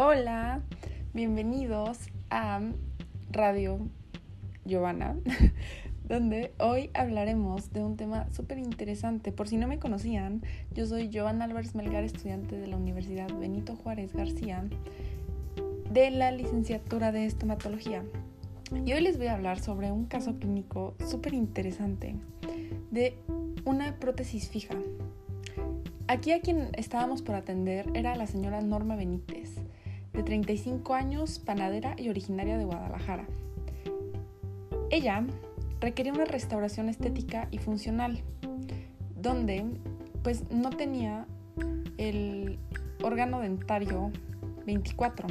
Hola, bienvenidos a Radio Giovanna, donde hoy hablaremos de un tema súper interesante. Por si no me conocían, yo soy Giovanna Álvarez Melgar, estudiante de la Universidad Benito Juárez García, de la licenciatura de estomatología. Y hoy les voy a hablar sobre un caso clínico súper interesante de una prótesis fija. Aquí a quien estábamos por atender era la señora Norma Benítez, de 35 años, panadera y originaria de Guadalajara. Ella requería una restauración estética y funcional, donde pues no tenía el órgano dentario 24.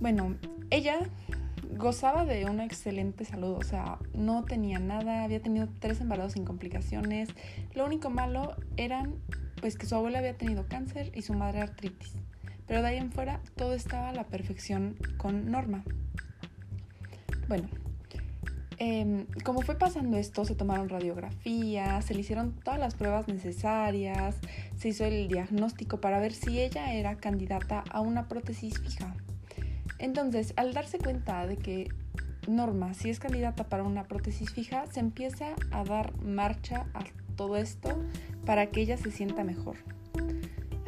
Bueno, ella gozaba de una excelente salud, o sea, no tenía nada, había tenido tres embarazos sin complicaciones. Lo único malo eran pues que su abuela había tenido cáncer y su madre artritis. Pero de ahí en fuera todo estaba a la perfección con Norma. Bueno, em, como fue pasando esto, se tomaron radiografías, se le hicieron todas las pruebas necesarias, se hizo el diagnóstico para ver si ella era candidata a una prótesis fija. Entonces, al darse cuenta de que Norma sí es candidata para una prótesis fija, se empieza a dar marcha a todo esto para que ella se sienta mejor.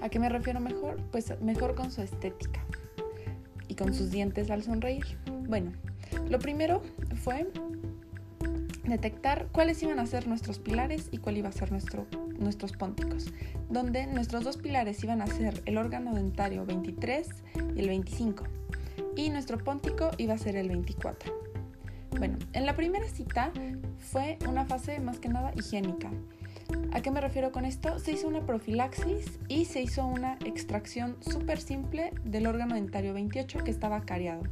¿A qué me refiero mejor? Pues mejor con su estética y con sus dientes al sonreír. Bueno, lo primero fue detectar cuáles iban a ser nuestros pilares y cuál iba a ser nuestro, nuestros pónticos, donde nuestros dos pilares iban a ser el órgano dentario 23 y el 25, y nuestro póntico iba a ser el 24. Bueno, en la primera cita fue una fase más que nada higiénica, ¿A qué me refiero con esto? Se hizo una profilaxis y se hizo una extracción súper simple del órgano dentario 28 que estaba cariado.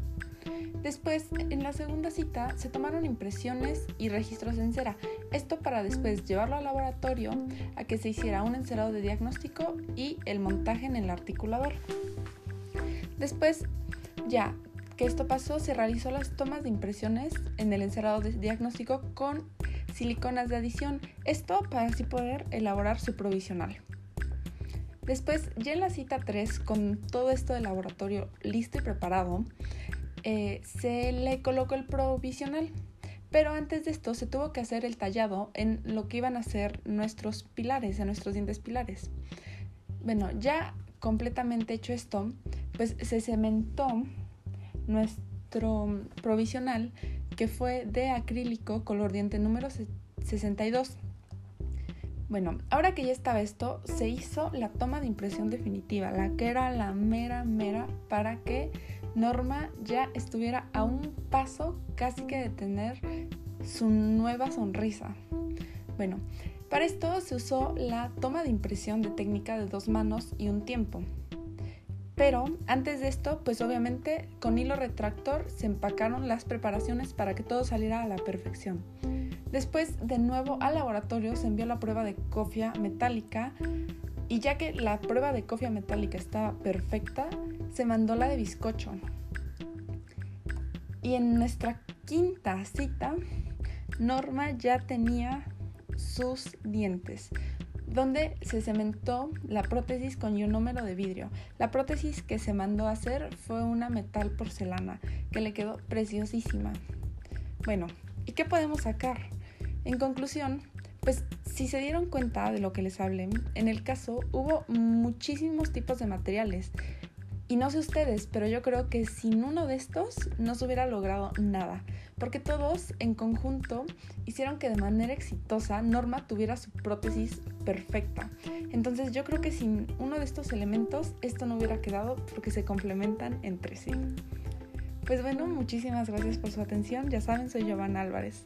Después, en la segunda cita, se tomaron impresiones y registros en cera. Esto para después llevarlo al laboratorio a que se hiciera un encerado de diagnóstico y el montaje en el articulador. Después, ya que esto pasó, se realizó las tomas de impresiones en el encerado de diagnóstico con siliconas de adición, esto para así poder elaborar su provisional. Después, ya en la cita 3, con todo esto del laboratorio listo y preparado, eh, se le colocó el provisional. Pero antes de esto se tuvo que hacer el tallado en lo que iban a ser nuestros pilares, en nuestros dientes pilares. Bueno, ya completamente hecho esto, pues se cementó nuestro provisional que fue de acrílico color diente número 62. Bueno, ahora que ya estaba esto, se hizo la toma de impresión definitiva, la que era la mera, mera, para que Norma ya estuviera a un paso casi que de tener su nueva sonrisa. Bueno, para esto se usó la toma de impresión de técnica de dos manos y un tiempo. Pero antes de esto, pues obviamente con hilo retractor se empacaron las preparaciones para que todo saliera a la perfección. Después, de nuevo al laboratorio se envió la prueba de cofia metálica y ya que la prueba de cofia metálica estaba perfecta, se mandó la de bizcocho. Y en nuestra quinta cita, Norma ya tenía sus dientes donde se cementó la prótesis con ionómero de vidrio. La prótesis que se mandó a hacer fue una metal porcelana que le quedó preciosísima. Bueno, ¿y qué podemos sacar? En conclusión, pues si se dieron cuenta de lo que les hablé, en el caso hubo muchísimos tipos de materiales. Y no sé ustedes, pero yo creo que sin uno de estos no se hubiera logrado nada porque todos en conjunto hicieron que de manera exitosa Norma tuviera su prótesis perfecta. Entonces yo creo que sin uno de estos elementos esto no hubiera quedado porque se complementan entre sí. Pues bueno, muchísimas gracias por su atención. Ya saben, soy Giovanna Álvarez.